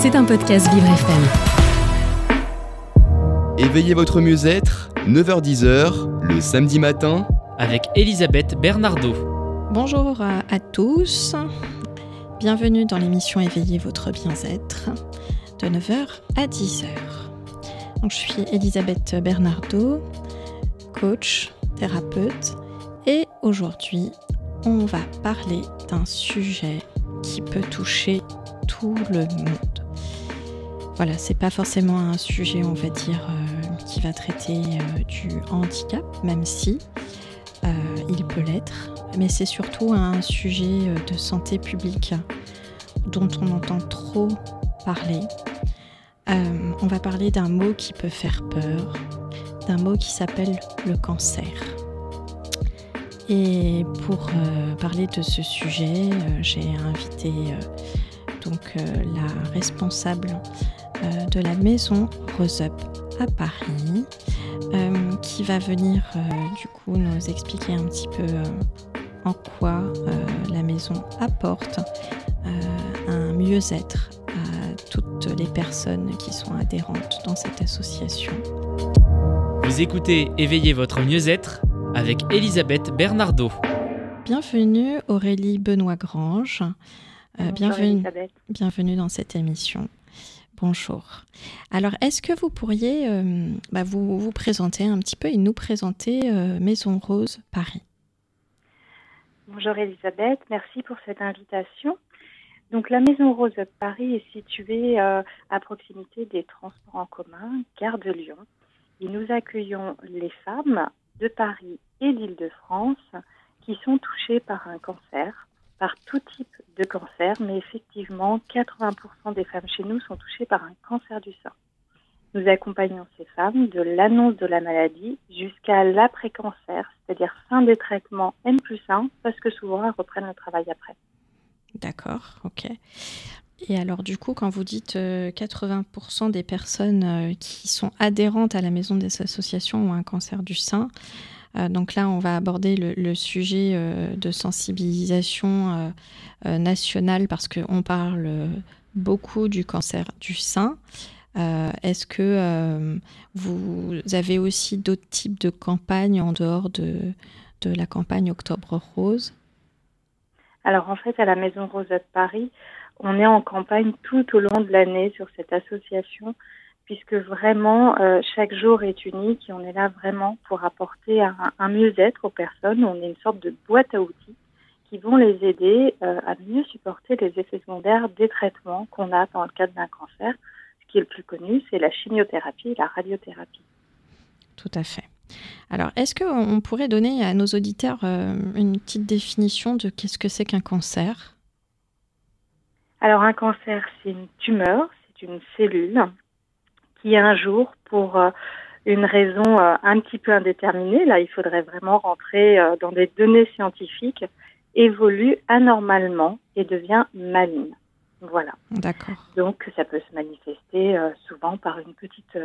C'est un podcast Vivre FM. Éveillez votre mieux-être, 9h-10h, le samedi matin, avec Elisabeth Bernardo. Bonjour à, tous, bienvenue dans l'émission Éveillez votre bien-être de 9h à 10h. Donc, je suis Elisabeth Bernardo, coach, thérapeute, et aujourd'hui, on va parler d'un sujet qui peut toucher tout le monde. Voilà, c'est pas forcément un sujet, on va dire, euh, qui va traiter euh, du handicap, même si euh, il peut l'être, mais c'est surtout un sujet de santé publique dont on entend trop parler. On va parler d'un mot qui peut faire peur, d'un mot qui s'appelle le cancer. Et pour parler de ce sujet, j'ai invité donc la responsable euh, de la maison Rose Up à Paris, euh, qui va venir euh, du coup nous expliquer un petit peu euh, en quoi euh, la maison apporte euh, un mieux-être à toutes les personnes qui sont adhérentes dans cette association. Vous écoutez Éveillez votre mieux-être avec Elisabeth Bernardo. Bienvenue Aurélie. Euh, bienvenue, Elisabeth. bienvenue dans cette émission. Bonjour. Alors, est-ce que vous pourriez euh, bah, vous, vous présenter un petit peu et nous présenter euh, Maison Rose Paris? Bonjour Elisabeth, merci pour cette invitation. Donc la Maison Rose Paris est située euh, à proximité des transports en commun, gare de Lyon. Et nous accueillons les femmes de Paris et d'Île-de-France qui sont touchées par un cancer, par tout type de cancer, mais effectivement 80% des femmes chez nous sont touchées par un cancer du sein. Nous accompagnons ces femmes de l'annonce de la maladie jusqu'à l'après-cancer, c'est-à-dire fin des traitements N plus 1, parce que souvent elles reprennent le travail après. D'accord, ok. Et alors, du coup, quand vous dites euh, 80% des personnes euh, qui sont adhérentes à la maison des associations ont un cancer du sein, euh, donc là, on va aborder le, sujet euh, de sensibilisation euh, euh, nationale parce qu'on parle euh, beaucoup du cancer du sein. Euh, Est-ce que euh, vous avez aussi d'autres types de campagnes en dehors de, de la campagne Octobre Rose? Alors en fait, à la Maison Rose de Paris, on est en campagne tout au long de l'année sur cette association, puisque vraiment euh, chaque jour est unique et on est là vraiment pour apporter un, un mieux-être aux personnes. On est une sorte de boîte à outils qui vont les aider euh, à mieux supporter les effets secondaires des traitements qu'on a dans le cadre d'un cancer. Ce qui est le plus connu, c'est la chimiothérapie et la radiothérapie. Tout à fait. Alors, est-ce qu'on pourrait donner à nos auditeurs euh, une petite définition de qu'est-ce que c'est qu'un cancer? Alors un cancer, c'est une tumeur, c'est une cellule qui un jour, pour euh, une raison euh, un petit peu indéterminée, là il faudrait vraiment rentrer euh, dans des données scientifiques, évolue anormalement et devient maligne. Voilà. D'accord. Donc ça peut se manifester euh, souvent par une petite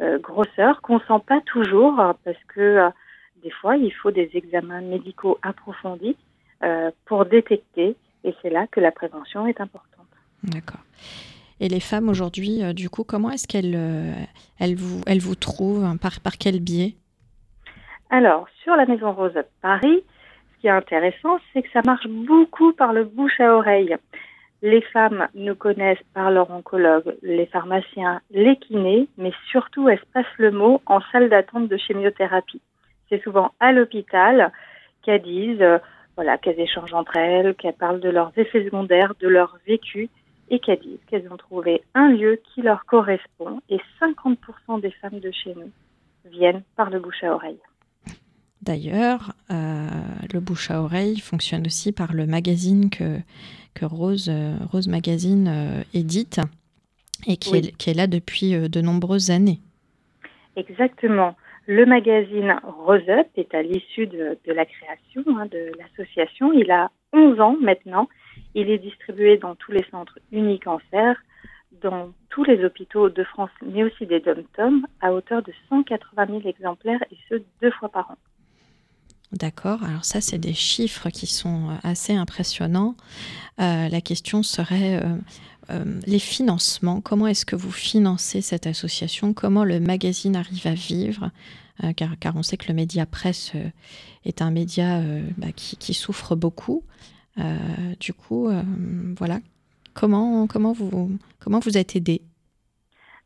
euh, grosseur qu'on sent pas toujours euh, parce que euh, des fois il faut des examens médicaux approfondis pour détecter et c'est là que la prévention est importante. D'accord. Et les femmes aujourd'hui, euh, du coup, comment est-ce qu'elles euh, elles vous, elles vous trouvent hein, par, par quel biais? Alors, sur la Maison Rose Paris, ce qui est intéressant, c'est que ça marche beaucoup par le bouche à oreille. Les femmes nous connaissent par leur oncologue, les pharmaciens, les kinés, mais surtout elles se passent le mot en salle d'attente de chimiothérapie. C'est souvent à l'hôpital qu'elles disent, euh, voilà, qu'elles échangent entre elles, qu'elles parlent de leurs effets secondaires, de leur vécu, et qu'elles disent qu'elles ont trouvé un lieu qui leur correspond. Et 50% des femmes de chez nous viennent par le bouche à oreille. D'ailleurs, euh, le bouche à oreille fonctionne aussi par le magazine que, que Rose, euh, Rose Magazine euh, édite et qui, Oui. est, qui est là depuis de nombreuses années. Exactement. Le magazine Rose Up est à l'issue de, de la création hein, de l'association. Il a 11 ans maintenant. Il est distribué dans tous les centres Unicancer, dans tous les hôpitaux de France, mais aussi des dom-tom, à hauteur de 180 000 exemplaires, et ce, deux fois par an. D'accord, alors ça, c'est des chiffres qui sont euh, assez impressionnants. Euh, la question serait, euh, les financements, comment est-ce que vous financez cette association? Comment le magazine arrive à vivre? Car, on sait que le média presse est un média bah, qui, souffre beaucoup. Du coup, voilà, comment, comment, vous, comment vous êtes aidé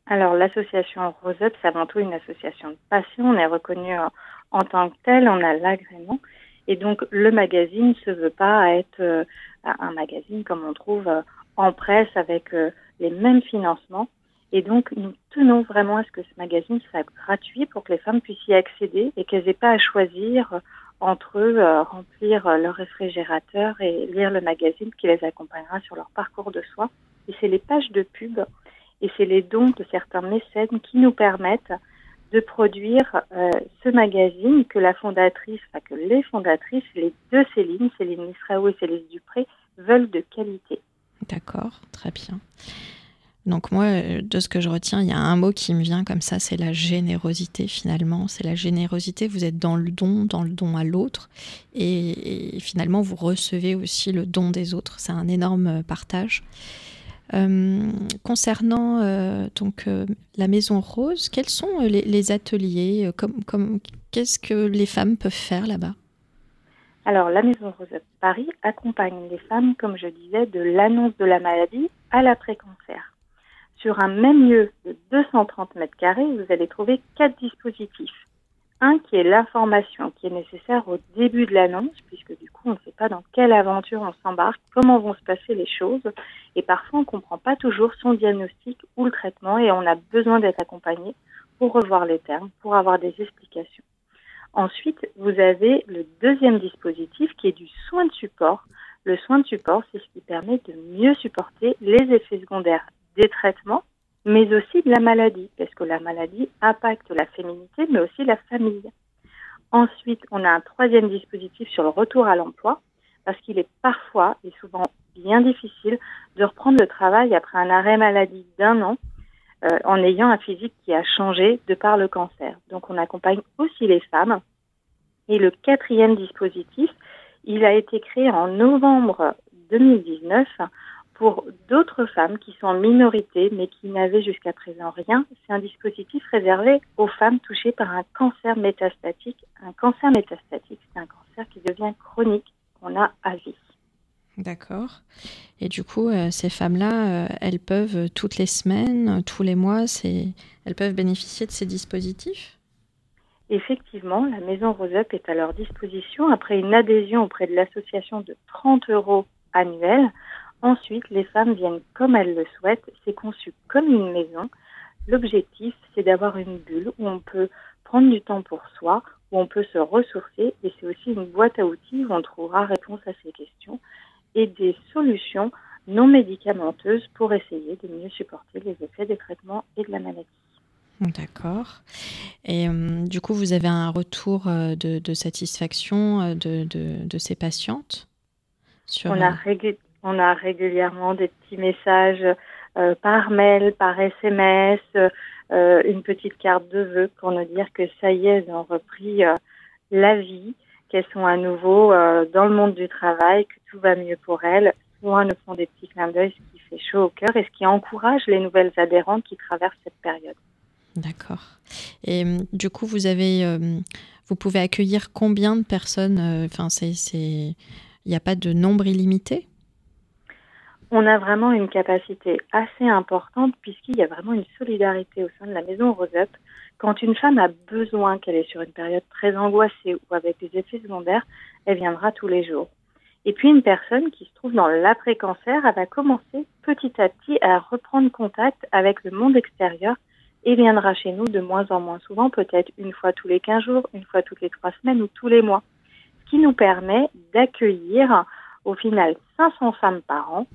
alors, l'association Rose Up, c'est avant tout une association de passion. On est reconnu en tant que tel, on a l'agrément. Et donc, le magazine ne se veut pas être euh, un magazine comme on trouve euh, en presse avec euh, les mêmes financements. Et donc, nous tenons vraiment à ce que ce magazine soit gratuit pour que les femmes puissent y accéder et qu'elles n'aient pas à choisir entre eux, remplir leur réfrigérateur et lire le magazine qui les accompagnera sur leur parcours de soins. Et c'est les pages de pub et c'est les dons de certains mécènes qui nous permettent de produire euh, ce magazine que la fondatrice, enfin que les fondatrices, les deux Céline, Céline Nisraou et Céline Dupré, veulent de qualité. D'accord, très bien. Donc moi, euh, de ce que je retiens, il y a un mot qui me vient comme ça, c'est la générosité finalement. C'est la générosité, vous êtes dans le don, dans le don à l'autre, et, finalement vous recevez aussi le don des autres. C'est un énorme partage. Euh, concernant euh, donc euh, la Maison Rose, quels sont les, ateliers comme, comme, Qu'est-ce que les femmes peuvent faire là-bas? Alors, la Maison Rose Paris accompagne les femmes, comme je disais, de l'annonce de la maladie à l'après-cancer. Sur un même lieu de 230 mètres carrés, vous allez trouver quatre dispositifs. Un qui est l'information qui est nécessaire au début de l'annonce, puisque du coup on ne sait pas dans quelle aventure on s'embarque, comment vont se passer les choses, et parfois on ne comprend pas toujours son diagnostic ou le traitement, et on a besoin d'être accompagné pour revoir les termes, pour avoir des explications. Ensuite, vous avez le deuxième dispositif qui est du soin de support. Le soin de support, c'est ce qui permet de mieux supporter les effets secondaires des traitements mais aussi de la maladie, parce que la maladie impacte la féminité, mais aussi la famille. Ensuite, on a un troisième dispositif sur le retour à l'emploi, parce qu'il est parfois et souvent bien difficile de reprendre le travail après un arrêt maladie d'un an euh, en ayant un physique qui a changé de par le cancer. Donc on accompagne aussi les femmes. Et le quatrième dispositif, il a été créé en novembre 2019 pour d'autres femmes qui sont en minorité mais qui n'avaient jusqu'à présent rien. C'est un dispositif réservé aux femmes touchées par un cancer métastatique. Un cancer métastatique, c'est un cancer qui devient chronique, qu'on a à vie. D'accord. Et du coup, euh, ces femmes-là, euh, elles peuvent euh, toutes les semaines, tous les mois, elles peuvent bénéficier de ces dispositifs? Effectivement, la Maison Rose Up est à leur disposition après une adhésion auprès de l'association de 30 euros annuels. Ensuite, les femmes viennent comme elles le souhaitent. C'est conçu comme une maison. L'objectif, c'est d'avoir une bulle où on peut prendre du temps pour soi, où on peut se ressourcer. Et c'est aussi une boîte à outils où on trouvera réponse à ces questions et des solutions non médicamenteuses pour essayer de mieux supporter les effets des traitements et de la maladie. D'accord. Et euh, du coup, vous avez un retour euh, de, satisfaction euh, de, ces patientes sur, on, a on a régulièrement des petits messages euh, par mail, par SMS, euh, une petite carte de vœux pour nous dire que ça y est, elles ont repris euh, la vie, qu'elles sont à nouveau dans le monde du travail, que tout va mieux pour elles. Souvent, nous font des petits clins d'œil, ce qui fait chaud au cœur et ce qui encourage les nouvelles adhérentes qui traversent cette période. D'accord. Et du coup, vous avez, vous pouvez accueillir combien de personnes Enfin, c'est, il n'y a pas de nombre illimité? On a vraiment une capacité assez importante puisqu'il y a vraiment une solidarité au sein de la maison Rosette. Quand une femme a besoin, qu'elle est sur une période très angoissée ou avec des effets secondaires, elle viendra tous les jours. Et puis une personne qui se trouve dans l'après-cancer, elle va commencer petit à petit à reprendre contact avec le monde extérieur et viendra chez nous de moins en moins souvent, peut-être une fois tous les 15 jours, une fois toutes les trois semaines ou tous les mois. Ce qui nous permet d'accueillir au final 500 femmes par an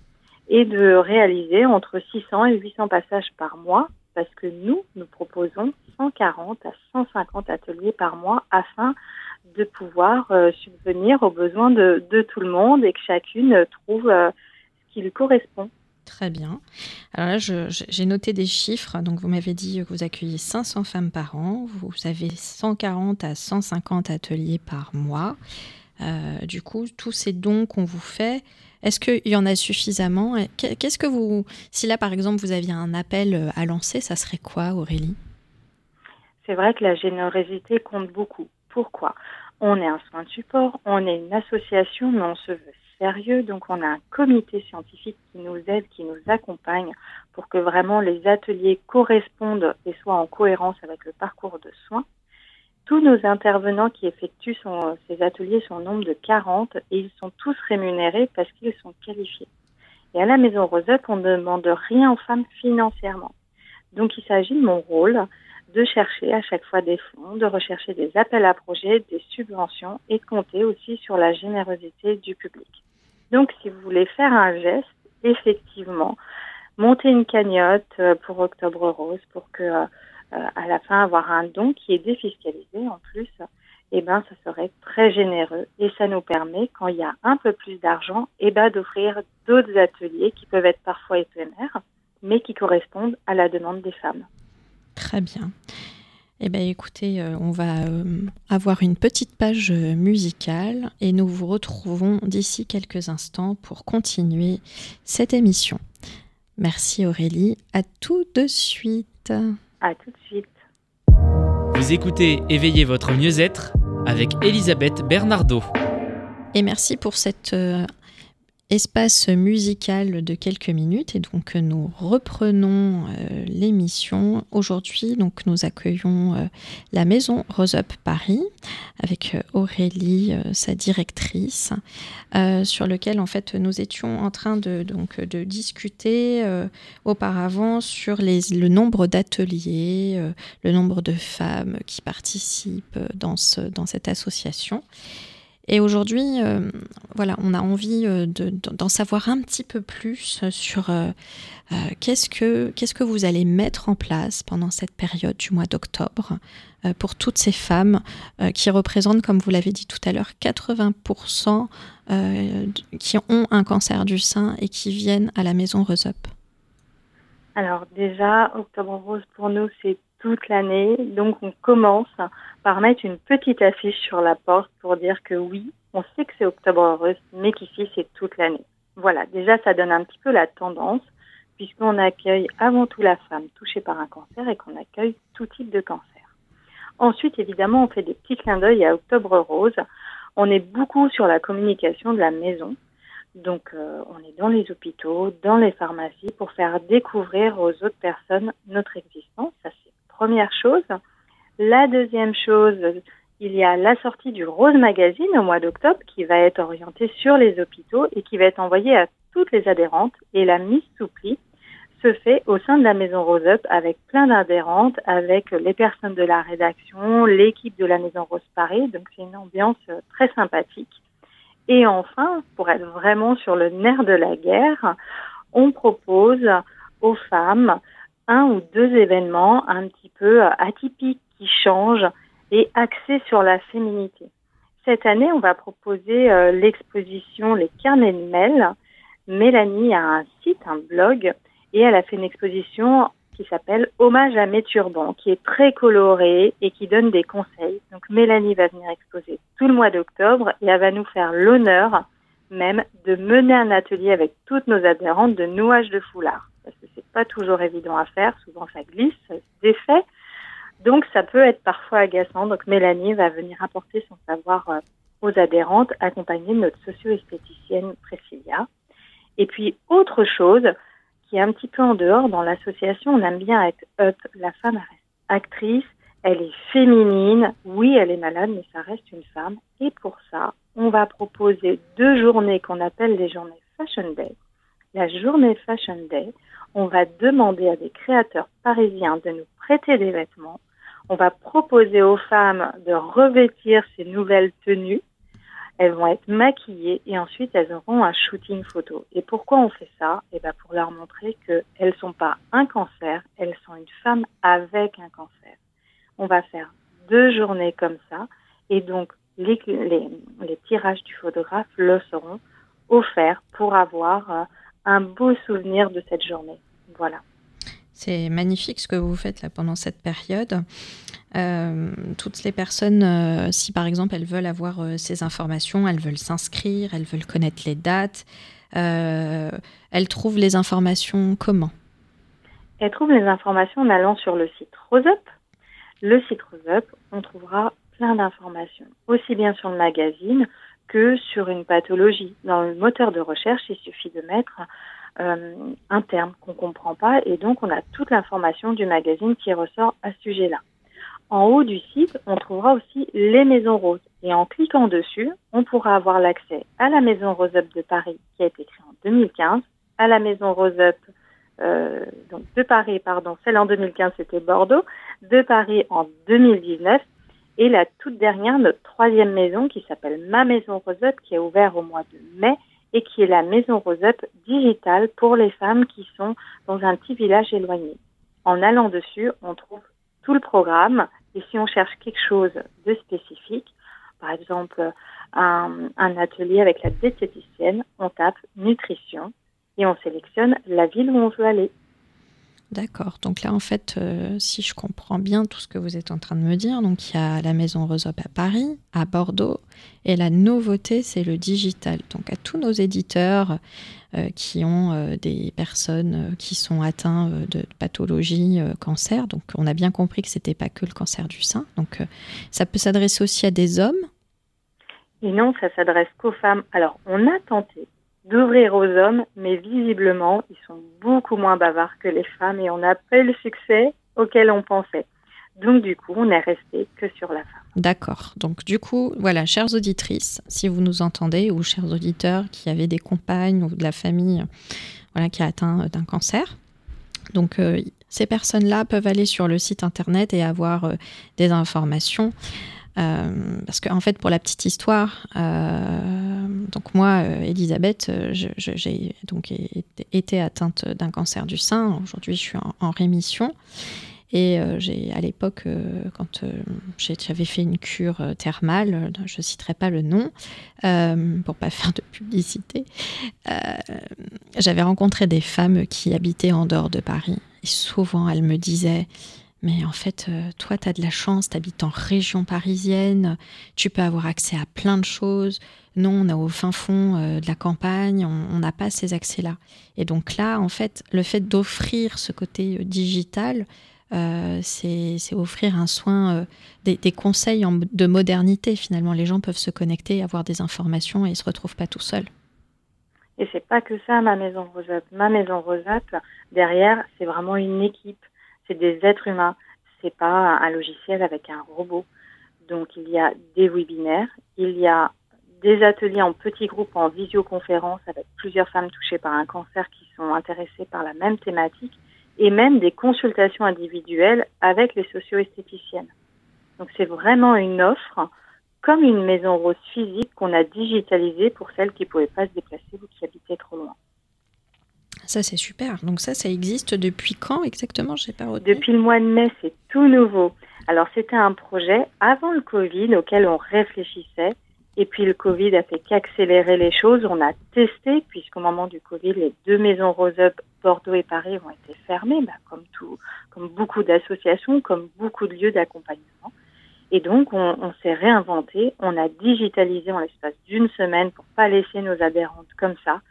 et de réaliser entre 600 et 800 passages par mois parce que nous, nous proposons 140 à 150 ateliers par mois afin de pouvoir euh, subvenir aux besoins de, tout le monde et que chacune trouve euh, ce qui lui correspond. Très bien. Alors là, j'ai noté des chiffres. Donc, vous m'avez dit que vous accueillez 500 femmes par an. Vous avez 140 à 150 ateliers par mois. Euh, du coup, tous ces dons qu'on vous fait, Est-ce qu'il y en a suffisamment? Qu'est-ce que vous, si là par exemple vous aviez un appel à lancer, ça serait quoi, Aurélie? C'est vrai que la générosité compte beaucoup. Pourquoi? On est un soin de support, on est une association, mais on se veut sérieux. Donc on a un comité scientifique qui nous aide, qui nous accompagne pour que vraiment les ateliers correspondent et soient en cohérence avec le parcours de soins. Tous nos intervenants qui effectuent ces ateliers sont au nombre de 40 et ils sont tous rémunérés parce qu'ils sont qualifiés. Et à la Maison Rosette, on ne demande rien aux femmes financièrement. Donc il s'agit de mon rôle de chercher à chaque fois des fonds, de rechercher des appels à projets, des subventions et de compter aussi sur la générosité du public. Donc, si vous voulez faire un geste, effectivement, monter une cagnotte euh, pour Octobre Rose pour que euh, à la fin avoir un don qui est défiscalisé en plus, eh ben ça serait très généreux et ça nous permet quand il y a un peu plus d'argent, eh ben d'offrir d'autres ateliers qui peuvent être parfois éphémères, mais qui correspondent à la demande des femmes. Très bien. Eh bien, écoutez, euh, on va euh, avoir une petite page euh, musicale et nous vous retrouvons d'ici quelques instants pour continuer cette émission. Merci Aurélie. À tout de suite. À tout de suite. Vous écoutez Éveillez votre mieux-être avec Elisabeth Bernardo. Et merci pour cette espace musical de quelques minutes et donc nous reprenons euh, l'émission. Aujourd'hui, donc nous accueillons euh, la maison Rose Up Paris avec euh, Aurélie, sa directrice, sur lequel en fait nous étions en train de donc de discuter auparavant sur les, le nombre d'ateliers, le nombre de femmes qui participent dans ce, dans cette association. Et aujourd'hui, euh, voilà, on a envie euh, d'en savoir un petit peu plus sur euh, qu'est-ce que qu'est-ce que vous allez mettre en place pendant cette période du mois d'octobre pour toutes ces femmes qui représentent, comme vous l'avez dit tout à l'heure, 80% qui ont un cancer du sein et qui viennent à la maison Rose Up. Alors déjà, Octobre Rose pour nous, c'est toute l'année. Donc on commence par mettre une petite affiche sur la porte pour dire que oui, on sait que c'est Octobre Heureuse, mais qu'ici c'est toute l'année. Voilà, déjà ça donne un petit peu la tendance puisqu'on accueille avant tout la femme touchée par un cancer et qu'on accueille tout type de cancer. Ensuite, évidemment, on fait des petits clins d'œil à Octobre Rose. On est beaucoup sur la communication de la maison. Donc, euh, on est dans les hôpitaux, dans les pharmacies pour faire découvrir aux autres personnes notre existence. Ça, première chose. La deuxième chose, il y a la sortie du Rose Magazine au mois d'octobre qui va être orientée sur les hôpitaux et qui va être envoyée à toutes les adhérentes. Et la mise sous pli se fait au sein de la maison Rose Up avec plein d'adhérentes, avec les personnes de la rédaction, l'équipe de la maison Rose Paris. Donc c'est une ambiance très sympathique. Et enfin, pour être vraiment sur le nerf de la guerre, on propose aux femmes un ou deux événements un petit peu euh, atypiques qui changent et axés sur la féminité. Cette année, on va proposer euh, l'exposition Les carnets de Mel. Mélanie a un site, un blog, et elle a fait une exposition qui s'appelle Hommage à mes turbans, qui est très colorée et qui donne des conseils. Donc Mélanie va venir exposer tout le mois d'octobre et elle va nous faire l'honneur même de mener un atelier avec toutes nos adhérentes de nouage de foulard parce que c'est pas toujours évident à faire. Souvent, ça glisse, ça se défait. Donc, ça peut être parfois agaçant. Donc, Mélanie va venir apporter son savoir euh, aux adhérentes, accompagnée de notre socio-esthéticienne Priscilla. Et puis, autre chose qui est un petit peu en dehors, dans l'association, on aime bien être up. La femme reste actrice, elle est féminine. Oui, elle est malade, mais ça reste une femme. Et pour ça, on va proposer deux journées qu'on appelle les journées Fashion Day. La journée Fashion Day, on va demander à des créateurs parisiens de nous prêter des vêtements. On va proposer aux femmes de revêtir ces nouvelles tenues. Elles vont être maquillées et ensuite elles auront un shooting photo. Et pourquoi on fait ça? Eh ben pour leur montrer qu'elles ne sont pas un cancer, elles sont une femme avec un cancer. On va faire deux journées comme ça et donc les, les tirages du photographe le seront offerts pour avoir euh, un beau souvenir de cette journée. Voilà. C'est magnifique ce que vous faites là pendant cette période. Euh, toutes les personnes, euh, si par exemple elles veulent avoir euh, ces informations, elles veulent s'inscrire, elles veulent connaître les dates, elles trouvent les informations comment? Elles trouvent les informations en allant sur le site RoseUp. Le site RoseUp, on trouvera plein d'informations, aussi bien sur le magazine que sur une pathologie. Dans le moteur de recherche, il suffit de mettre euh, un terme qu'on ne comprend pas et donc on a toute l'information du magazine qui ressort à ce sujet-là. En haut du site, on trouvera aussi les maisons roses et en cliquant dessus, on pourra avoir l'accès à la maison Rose Up de Paris qui a été créée en 2015, à la maison Rose Up euh, de Paris, pardon, celle en 2015 c'était Bordeaux, de Paris en 2019 et la toute dernière, notre troisième maison qui s'appelle Ma Maison Roseup, qui est ouverte au mois de mai et qui est la Maison Roseup digitale pour les femmes qui sont dans un petit village éloigné. En allant dessus, on trouve tout le programme et si on cherche quelque chose de spécifique, par exemple un, un atelier avec la diététicienne, on tape nutrition et on sélectionne la ville où on veut aller. D'accord. Donc là, en fait, euh, si je comprends bien tout ce que vous êtes en train de me dire, donc il y a la maison Rosop à Paris, à Bordeaux, et la nouveauté, c'est le digital. Donc à tous nos éditeurs euh, qui ont euh, des personnes qui sont atteintes de pathologie cancer, donc on a bien compris que c'était pas que le cancer du sein. Donc ça peut s'adresser aussi à des hommes? Et non, ça s'adresse qu'aux femmes. Alors on a tenté d'ouvrir aux hommes, mais visiblement, ils sont beaucoup moins bavards que les femmes et on n'a pas eu le succès auquel on pensait. Donc du coup, on n'est resté que sur la femme. D'accord. Donc du coup, voilà, chères auditrices, si vous nous entendez, ou chers auditeurs qui avaient des compagnes ou de la famille voilà, qui a atteint d'un cancer, donc euh, ces personnes-là peuvent aller sur le site internet et avoir euh, des informations. Euh, parce qu'en en fait, pour la petite histoire, euh, donc moi, euh, Elisabeth, j'ai donc été atteinte d'un cancer du sein. Aujourd'hui, je suis en, rémission. Et j'ai à l'époque, quand j'avais fait une cure thermale, je ne citerai pas le nom pour pas faire de publicité, j'avais rencontré des femmes qui habitaient en dehors de Paris. Et souvent, elles me disaient mais en fait, euh, toi, tu as de la chance, tu habites en région parisienne, tu peux avoir accès à plein de choses. Non, on est au fin fond euh, de la campagne, on n'a pas ces accès-là. Et donc là, en fait, le fait d'offrir ce côté euh, digital, c'est offrir un soin, des, conseils de modernité finalement. Les gens peuvent se connecter, avoir des informations et ils se retrouvent pas tout seuls. Et c'est pas que ça, ma maison Rosette. Ma maison Rosette, derrière, c'est vraiment une équipe c'est des êtres humains. C'est pas un logiciel avec un robot. Donc il y a des webinaires, il y a des ateliers en petits groupes en visioconférence avec plusieurs femmes touchées par un cancer qui sont intéressées par la même thématique et même des consultations individuelles avec les socio-esthéticiennes. Donc c'est vraiment une offre comme une maison rose physique qu'on a digitalisée pour celles qui ne pouvaient pas se déplacer ou qui habitaient trop loin. Ça, c'est super. Donc ça, ça existe depuis quand exactement? J'ai pas Depuis le mois de mai, c'est tout nouveau. Alors, c'était un projet avant le Covid auquel on réfléchissait. Et puis, le Covid a fait qu'accélérer les choses. On a testé, puisqu'au moment du Covid, les deux maisons Rose-Up, Bordeaux et Paris, ont été fermées, bah, comme beaucoup d'associations, comme beaucoup de lieux d'accompagnement. Et donc, on, on s'est réinventé. On a digitalisé en l'espace d'une semaine pour pas laisser nos adhérentes comme ça.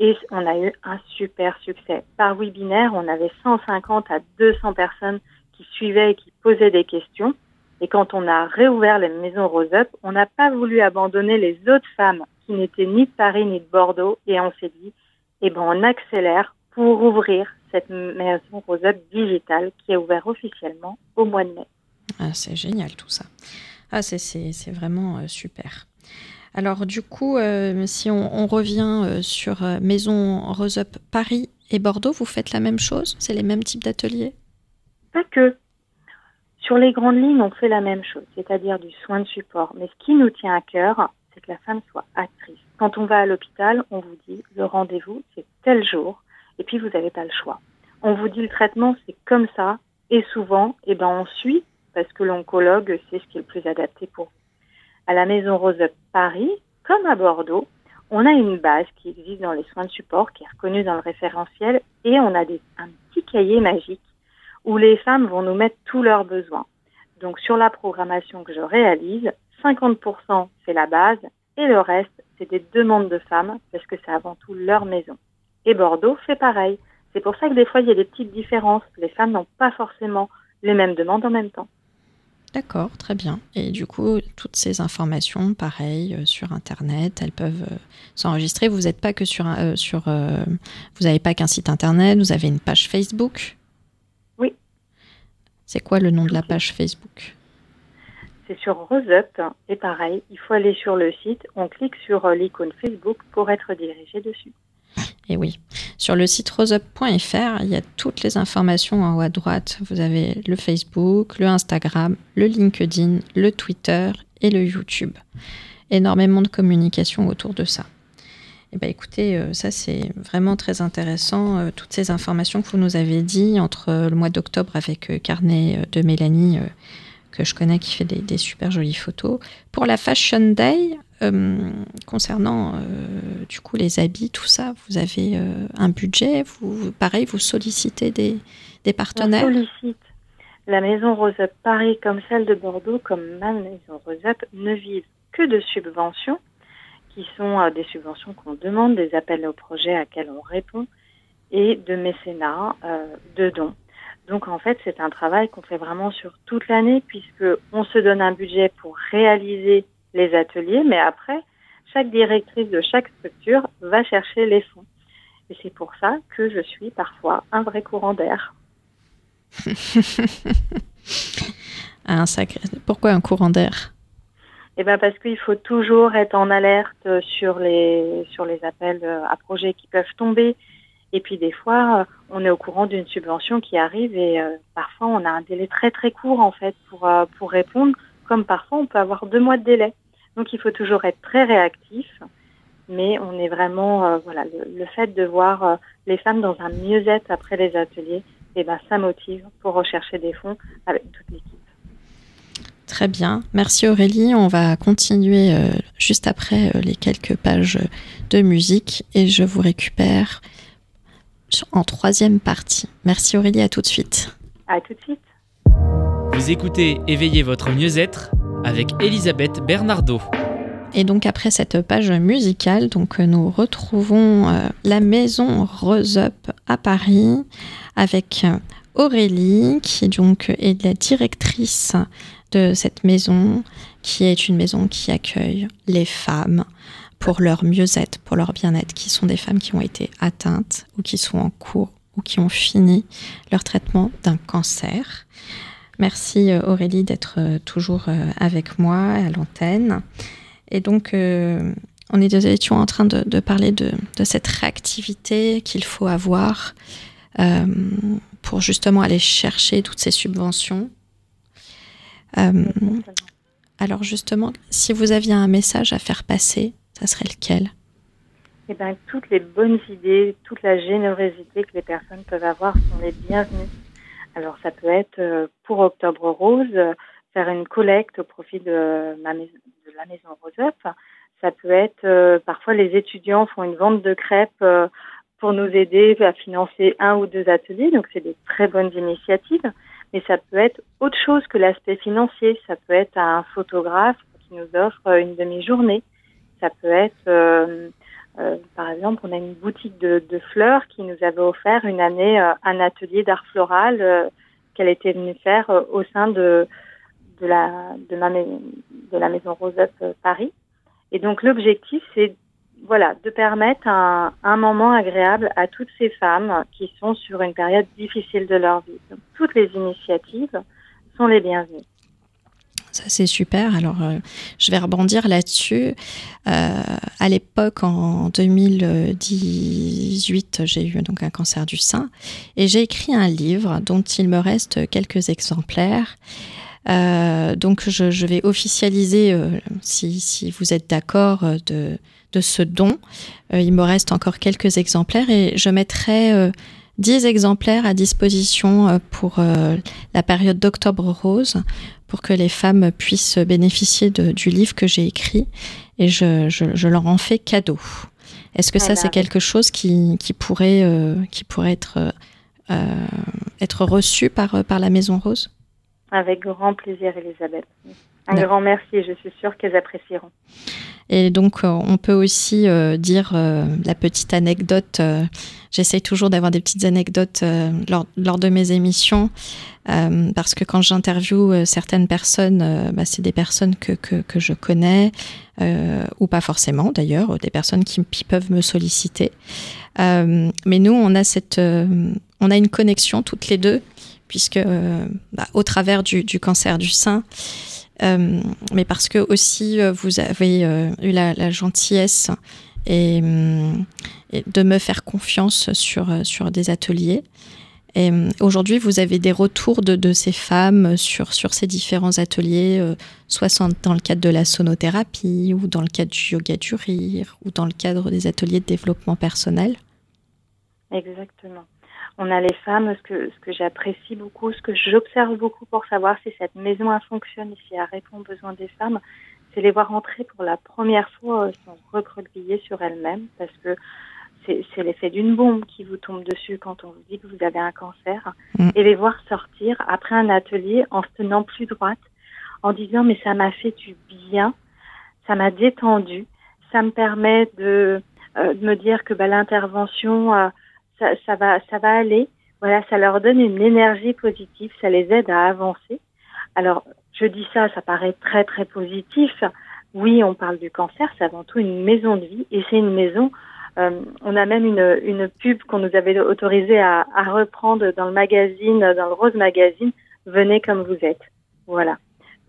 Et on a eu un super succès. Par webinaire, on avait 150 à 200 personnes qui suivaient et qui posaient des questions. Et quand on a réouvert les maisons Rose Up, on n'a pas voulu abandonner les autres femmes qui n'étaient ni de Paris ni de Bordeaux. Et on s'est dit, eh ben, on accélère pour ouvrir cette maison Rose Up digitale qui est ouverte officiellement au mois de mai. Ah, c'est génial tout ça. Ah, c'est vraiment euh, super. Alors du coup, euh, si on, revient euh, sur euh, Maison Rose Up Paris et Bordeaux, vous faites la même chose? C'est les mêmes types d'ateliers? Pas que. Sur les grandes lignes, on fait la même chose, c'est-à-dire du soin de support. Mais ce qui nous tient à cœur, c'est que la femme soit actrice. Quand on va à l'hôpital, on vous dit le rendez-vous, c'est tel jour, et puis vous n'avez pas le choix. On vous dit le traitement, c'est comme ça, et souvent, eh ben, on suit, parce que l'oncologue, c'est ce qui est le plus adapté pour à la Maison Rose Paris, comme à Bordeaux, on a une base qui existe dans les soins de support, qui est reconnue dans le référentiel, et on a un petit cahier magique où les femmes vont nous mettre tous leurs besoins. Donc sur la programmation que je réalise, 50% c'est la base et le reste c'est des demandes de femmes parce que c'est avant tout leur maison. Et Bordeaux fait pareil. C'est pour ça que des fois, il y a des petites différences. Les femmes n'ont pas forcément les mêmes demandes en même temps. D'accord, très bien. Et du coup, toutes ces informations, pareil, euh, sur Internet, elles peuvent euh, s'enregistrer. Vous n'êtes pas que sur, euh, sur vous n'avez pas qu'un site Internet, vous avez une page Facebook? Oui. C'est quoi le nom de la page Facebook? C'est sur RoseUp et pareil, il faut aller sur le site, on clique sur l'icône Facebook pour être dirigé dessus. Et oui, sur le site roseup.fr, il y a toutes les informations en haut à droite. Vous avez le Facebook, le Instagram, le LinkedIn, le Twitter et le YouTube. Énormément de communication autour de ça. Eh bien, écoutez, euh, ça c'est vraiment très intéressant. Euh, toutes ces informations que vous nous avez dit entre le mois d'octobre avec euh, Carnet de Mélanie, que je connais, qui fait des, des, super jolies photos. Pour la Fashion Day, euh, concernant euh, du coup les habits, tout ça, vous avez euh, un budget, vous, pareil, vous sollicitez des, partenaires? On sollicite. La maison Roseup Paris comme celle de Bordeaux, comme ma maison Roseup, ne vivent que de subventions, qui sont des subventions qu'on demande, des appels au projet à quels on répond, et de mécénat, de dons. Donc en fait, c'est un travail qu'on fait vraiment sur toute l'année, puisque on se donne un budget pour réaliser les ateliers, mais après, chaque directrice de chaque structure va chercher les fonds. Et c'est pour ça que je suis parfois un vrai courant d'air. un sacré... Pourquoi un courant d'air? Eh ben parce qu'il faut toujours être en alerte sur les sur les appels à projets qui peuvent tomber. Et puis des fois, on est au courant d'une subvention qui arrive et euh, parfois on a un délai très très court en fait pour euh, pour répondre comme parfois on peut avoir deux mois de délai. Donc il faut toujours être très réactif, mais on est vraiment, euh, voilà, le, fait de voir euh, les femmes dans un mieux-être après les ateliers, et eh ben, ça motive pour rechercher des fonds avec toute l'équipe. Très bien, merci Aurélie. On va continuer euh, juste après les quelques pages de musique et je vous récupère en troisième partie. Merci Aurélie, à tout de suite. À tout de suite. Vous écoutez Éveillez votre mieux-être avec Elisabeth Bernardo. Et donc après cette page musicale, donc nous retrouvons euh, la maison Rose Up à Paris avec Aurélie qui donc est la directrice de cette maison qui est une maison qui accueille les femmes pour leur mieux-être, pour leur bien-être, qui sont des femmes qui ont été atteintes ou qui sont en cours ou qui ont fini leur traitement d'un cancer. Merci euh, Aurélie d'être euh, toujours euh, avec moi à l'antenne. Et donc, on étions en train de, parler de, cette réactivité qu'il faut avoir pour justement aller chercher toutes ces subventions. alors justement, si vous aviez un message à faire passer, ça serait lequel? Eh bien, toutes les bonnes idées, toute la générosité que les personnes peuvent avoir sont les bienvenues. Alors ça peut être euh, pour Octobre Rose, euh, faire une collecte au profit de, ma maison, de la maison Rose. Ça peut être euh, parfois les étudiants font une vente de crêpes pour nous aider à financer un ou deux ateliers. Donc c'est des très bonnes initiatives. Mais ça peut être autre chose que l'aspect financier. Ça peut être un photographe qui nous offre une demi-journée. Ça peut être euh, par exemple, on a une boutique de, fleurs qui nous avait offert une année euh, un atelier d'art floral euh, qu'elle était venue faire au sein de, de, la, de, ma, de la maison Rosette Paris. Et donc l'objectif, c'est voilà, de permettre un, un, moment agréable à toutes ces femmes qui sont sur une période difficile de leur vie. Donc, toutes les initiatives sont les bienvenues. Ça, c'est super. Alors, euh, je vais rebondir là-dessus. Euh, à l'époque, en 2018, j'ai eu donc un cancer du sein et j'ai écrit un livre dont il me reste quelques exemplaires. Euh, donc, je, vais officialiser, si, vous êtes d'accord, de, ce don. il me reste encore quelques exemplaires et je mettrai 10 exemplaires à disposition pour la période d'octobre rose pour que les femmes puissent bénéficier du livre que j'ai écrit et je, leur en fais cadeau. Est-ce que ça, c'est quelque chose qui, pourrait, euh, qui pourrait être, euh, être reçu par, par la Maison Rose? Avec grand plaisir, Elisabeth. Un grand merci, je suis sûre qu'elles apprécieront. Et donc, on peut aussi dire la petite anecdote. J'essaye toujours d'avoir des petites anecdotes lors, de mes émissions. parce que quand j'interviewe certaines personnes, bah, c'est des personnes que, je connais, ou pas forcément d'ailleurs, des personnes qui, peuvent me solliciter. mais nous, on a cette, on a une connexion toutes les deux, puisque euh, bah, au travers du, cancer du sein, euh, mais parce que aussi euh, vous avez eu la, gentillesse et, de me faire confiance sur, sur des ateliers. Et aujourd'hui, vous avez des retours de, ces femmes sur, sur ces différents ateliers, soit dans le cadre de la sonothérapie, ou dans le cadre du yoga du rire, ou dans le cadre des ateliers de développement personnel? Exactement on a les femmes, ce que, ce que j'apprécie beaucoup, ce que j'observe beaucoup pour savoir si cette maison a fonctionné, si elle répond aux besoins des femmes, c'est les voir entrer pour la première fois euh, sans recroqueviller sur elles-mêmes, parce que c'est l'effet d'une bombe qui vous tombe dessus quand on vous dit que vous avez un cancer, mm. et les voir sortir après un atelier en se tenant plus droite, en disant mais ça m'a fait du bien, ça m'a détendu, ça me permet de, euh, de me dire que bah, l'intervention euh, ça, va, ça va aller. Voilà, ça leur donne une énergie positive, ça les aide à avancer. Alors, je dis ça, ça paraît très très positif. Oui, on parle du cancer, c'est avant tout une maison de vie et c'est une maison. Euh, on a même une, pub qu'on nous avait autorisé à, à, reprendre dans le magazine, dans le Rose Magazine. Venez comme vous êtes. Voilà.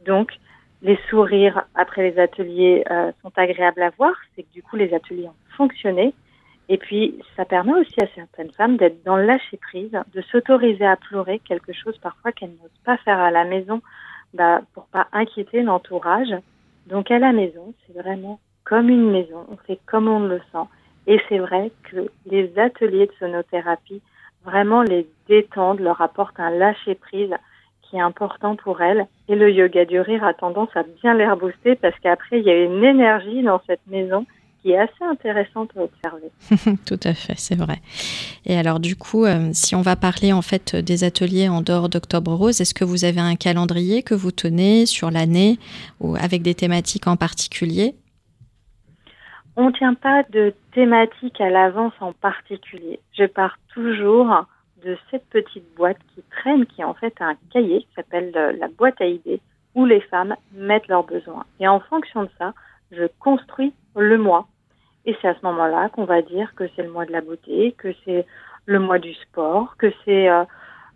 Donc, les sourires après les ateliers euh, sont agréables à voir. C'est que du coup, les ateliers ont fonctionné. Et puis, ça permet aussi à certaines femmes d'être dans le lâcher prise, de s'autoriser à pleurer quelque chose parfois qu'elles n'osent pas faire à la maison bah, pour pas inquiéter l'entourage. Donc, à la maison, c'est vraiment comme une maison. On fait comme on le sent. Et c'est vrai que les ateliers de sonothérapie vraiment les détendent, leur apportent un lâcher prise qui est important pour elles. Et le yoga du rire a tendance à bien les rebooster parce qu'après, il y a une énergie dans cette maison qui est assez intéressante à observer. Tout à fait, c'est vrai. Et alors du coup, euh, si on va parler en fait des ateliers en dehors d'Octobre Rose, est-ce que vous avez un calendrier que vous tenez sur l'année ou avec des thématiques en particulier? On ne tient pas de thématique à l'avance en particulier. Je pars toujours de cette petite boîte qui traîne, qui est en fait un cahier qui s'appelle euh, la boîte à idées, où les femmes mettent leurs besoins. Et en fonction de ça, je construis le mois. Et c'est à ce moment-là qu'on va dire que c'est le mois de la beauté, que c'est le mois du sport, que c'est euh,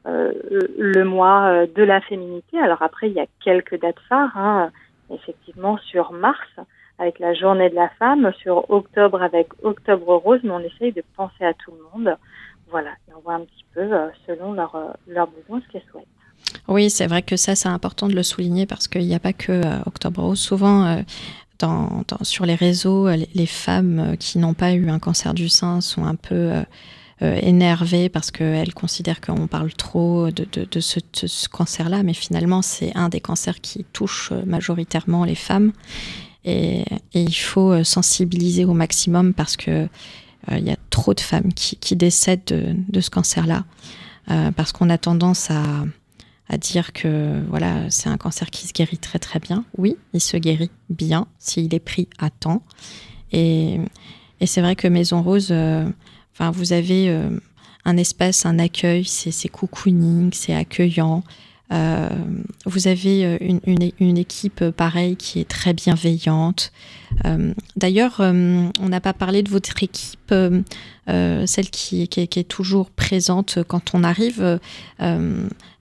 euh, le mois euh, de la féminité. Alors après, il y a quelques dates phares, hein. effectivement sur mars avec la journée de la femme, sur octobre avec octobre rose, mais on essaye de penser à tout le monde. Voilà, et on voit un petit peu selon leurs leur besoins ce qu'elles souhaitent. Oui, c'est vrai que ça, c'est important de le souligner parce qu'il n'y a pas que Octobre Rose. Souvent, sur les réseaux, les, femmes euh, qui n'ont pas eu un cancer du sein sont un peu euh, euh, énervées parce qu'elles considèrent qu'on parle trop de, ce, cancer-là, mais finalement c'est un des cancers qui touche majoritairement les femmes. Et, il faut sensibiliser au maximum parce que il y a trop de femmes qui, décèdent de ce cancer-là, parce qu'on a tendance à à dire que voilà, c'est un cancer qui se guérit très très bien. Oui, il se guérit bien s'il est pris à temps. Et, c'est vrai que Maison Rose, euh, vous avez euh, un espace, un accueil, c'est cocooning, c'est accueillant. Euh, vous avez une, une, une, équipe pareille qui est très bienveillante. D'ailleurs, on n'a pas parlé de votre équipe, celle qui, qui, est toujours présente quand on arrive.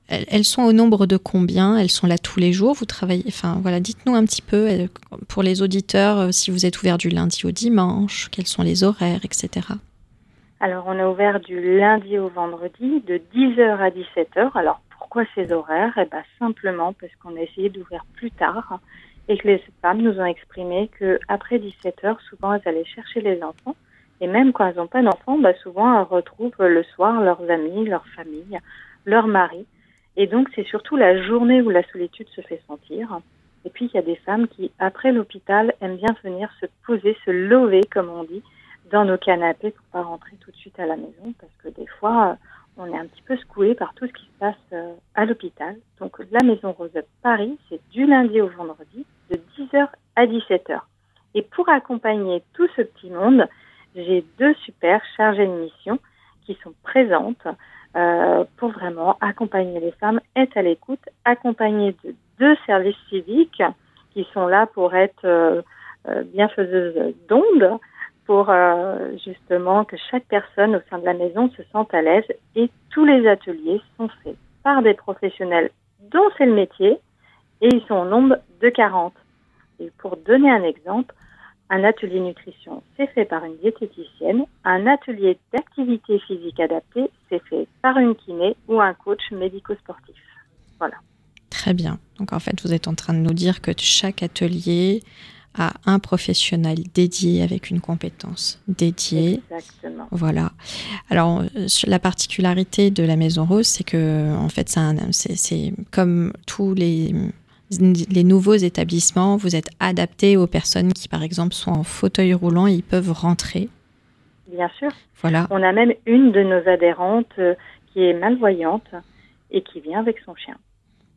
Elles sont au nombre de combien? Elles sont là tous les jours? Vous travaillez Enfin voilà, dites-nous un petit peu euh, pour les auditeurs euh, si vous êtes ouvert du lundi au dimanche, quels sont les horaires, etc. Alors on est ouvert du lundi au vendredi de 10h à 17h. Alors pourquoi ces horaires? Eh bien simplement parce qu'on a essayé d'ouvrir plus tard et que les femmes nous ont exprimé qu'après 17h, souvent elles allaient chercher les enfants. Et même quand elles n'ont pas d'enfants, bah, souvent elles retrouvent le soir leurs amis, leur famille, leur mari. Et donc, c'est surtout la journée où la solitude se fait sentir. Et puis, il y a des femmes qui, après l'hôpital, aiment bien venir se poser, se lever, comme on dit, dans nos canapés pour pas rentrer tout de suite à la maison, parce que des fois, on est un petit peu secoué par tout ce qui se passe euh, à l'hôpital. Donc, la Maison Rose Paris, c'est du lundi au vendredi, de 10h à 17h. Et pour accompagner tout ce petit monde, j'ai deux super chargées de mission qui sont présentes euh, pour vraiment accompagner les femmes, être à l'écoute, accompagner de deux services civiques qui sont là pour être euh, euh bienfaiseuses d'ondes, pour euh, justement que chaque personne au sein de la maison se sente à l'aise. Et tous les ateliers sont faits par des professionnels dont c'est le métier et ils sont au nombre de 40. Et pour donner un exemple, un atelier nutrition, c'est fait par une diététicienne. Un atelier d'activité physique adaptée, c'est fait par une kiné ou un coach médico-sportif. Voilà. Très bien. Donc en fait, vous êtes en train de nous dire que chaque atelier a un professionnel dédié avec une compétence dédiée. Exactement. Voilà. Alors euh, la particularité de la Maison Rose, c'est que en fait, c'est comme tous les les nouveaux établissements, vous êtes adapté aux personnes qui, par exemple, sont en fauteuil roulant et ils peuvent rentrer. Bien sûr. Voilà. On a même une de nos adhérentes euh, qui est malvoyante et qui vient avec son chien.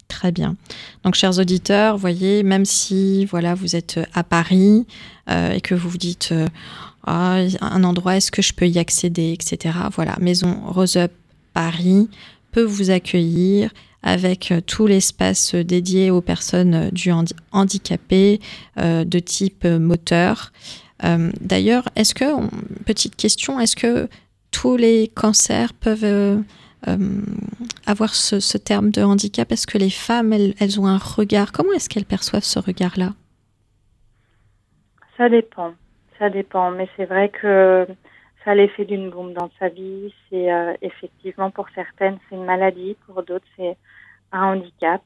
Très bien. Donc, chers auditeurs, voyez, même si voilà, vous êtes à Paris euh, et que vous vous dites euh, ah, un endroit, est-ce que je peux y accéder, etc. Voilà, Maison Rose Up Paris peut vous accueillir avec euh, tout l'espace dédié aux personnes euh, du handicapées euh, de type moteur. D'ailleurs, est-ce que, petite question, est-ce que tous les cancers peuvent avoir ce, terme de handicap? Est-ce que les femmes, elles, ont un regard? Comment est-ce qu'elles perçoivent ce regard-là? Ça dépend, ça dépend. Mais c'est vrai que l'effet d'une bombe dans sa vie. C'est effectivement pour certaines, c'est une maladie. Pour d'autres, c'est un handicap.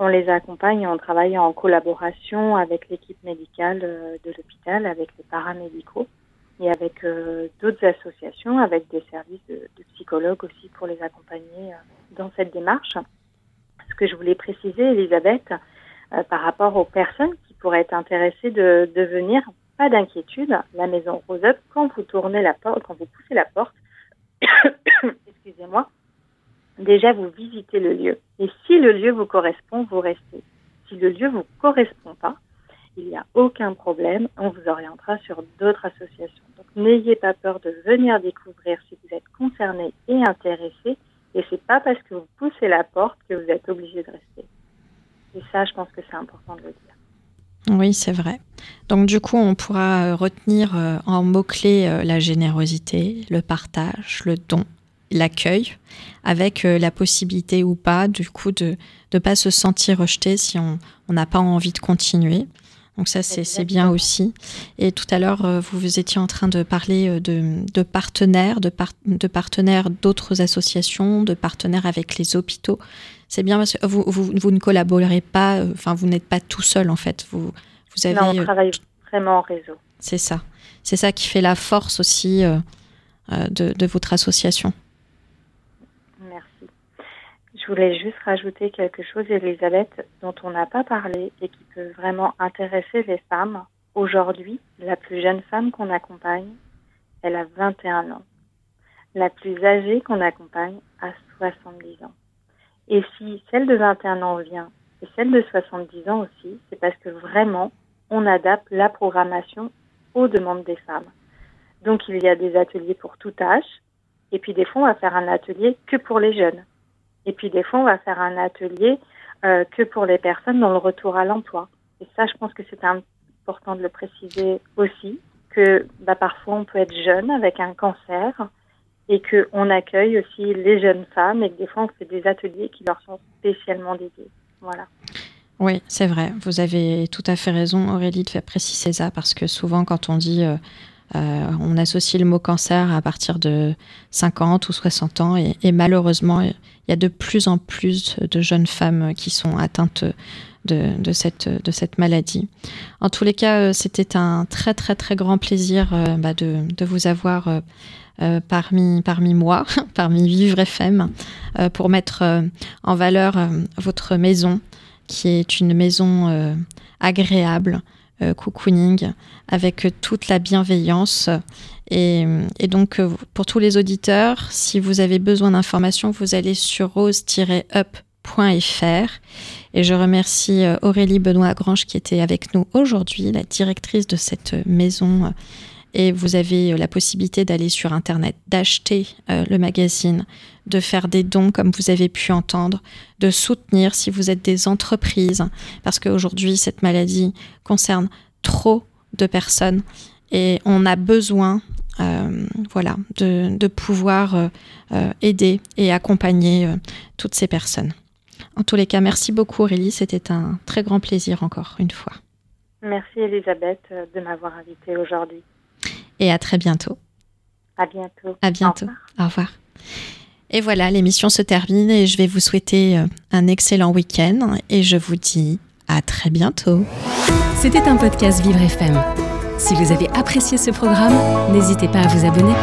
On les accompagne on travaille en collaboration avec l'équipe médicale euh, de l'hôpital, avec les paramédicaux et avec euh, d'autres associations, avec des services de, psychologues aussi pour les accompagner euh, dans cette démarche. Ce que je voulais préciser, Elisabeth, par rapport aux personnes qui pourraient être intéressées de venir, pas d'inquiétude, la maison Rose Up, quand vous tournez la porte, quand vous poussez la porte, excusez-moi, déjà vous visitez le lieu. Et si le lieu vous correspond, vous restez. Si le lieu vous correspond pas, il n'y a aucun problème, on vous orientera sur d'autres associations. Donc n'ayez pas peur de venir découvrir si vous êtes concerné et intéressé. Et c'est pas parce que vous poussez la porte que vous êtes obligé de rester. Et ça, je pense que c'est important de le dire. Oui, c'est vrai. Donc du coup, on pourra retenir euh, en mots-clés euh, la générosité, le partage, le don, l'accueil, avec euh, la possibilité ou pas, du coup, de ne pas se sentir rejeté si on n'a pas envie de continuer. Donc ça, c'est bien aussi. Et tout à l'heure, euh, vous, vous étiez en train de parler euh, de, partenaires, de, de partenaires d'autres associations, de partenaires avec les hôpitaux. C'est bien parce que vous, vous, ne collaborez pas, enfin, vous n'êtes pas tout seul en fait. Vous, vous avez, non, on travaille vraiment en réseau. C'est ça. C'est ça qui fait la force aussi de, de votre association. Je voulais juste rajouter quelque chose, Elisabeth, dont on n'a pas parlé et qui peut vraiment intéresser les femmes. Aujourd'hui, la plus jeune femme qu'on accompagne, elle a 21 ans. La plus âgée qu'on accompagne a 70 ans. Et si celle de 21 ans vient et celle de 70 ans aussi, c'est parce que vraiment, on adapte la programmation aux demandes des femmes. Donc il y a des ateliers pour tout âge, et puis des fois on va faire un atelier que pour les jeunes. Et puis des fois, on va faire un atelier euh, que pour les personnes dans le retour à l'emploi. Et ça, je pense que c'est important de le préciser aussi, que bah, parfois on peut être jeune avec un cancer et qu'on accueille aussi les jeunes femmes et que des fois on fait des ateliers qui leur sont spécialement dédiés. Voilà. Oui, c'est vrai. Vous avez tout à fait raison, Aurélie, de faire préciser ça parce que souvent, quand on dit euh, euh, on associe le mot cancer à partir de 50 ou 60 ans et, malheureusement, il y a de plus en plus de jeunes femmes qui sont atteintes de, cette, maladie. En tous les cas, euh, c'était un très très très grand plaisir bah, de, vous avoir parmi, parmi moi, parmi Vivre FM, pour mettre en valeur votre maison, qui est une maison agréable, euh, cocooning avec toute la bienveillance. Et, donc, euh, pour tous les auditeurs, si vous avez besoin d'informations, vous allez sur rose-up Et je remercie euh, Aurélie Benoît-Grange qui était avec nous aujourd'hui, la directrice de cette maison. Et vous avez euh, la possibilité d'aller sur Internet, d'acheter euh, le magazine, de faire des dons comme vous avez pu entendre, de soutenir si vous êtes des entreprises, parce qu'aujourd'hui, cette maladie concerne trop de personnes et on a besoin voilà, de, pouvoir aider et accompagner toutes ces personnes. En tous les cas, merci beaucoup Aurélie, c'était un très grand plaisir encore une fois. Merci Elisabeth euh, de m'avoir invitée aujourd'hui. Et à très bientôt. À bientôt. À bientôt. Au revoir. Et voilà, l'émission se termine et je vais vous souhaiter euh, un excellent week-end et je vous dis à très bientôt. C'était un podcast Vivre FM. Si vous avez apprécié ce programme, n'hésitez pas à vous abonner.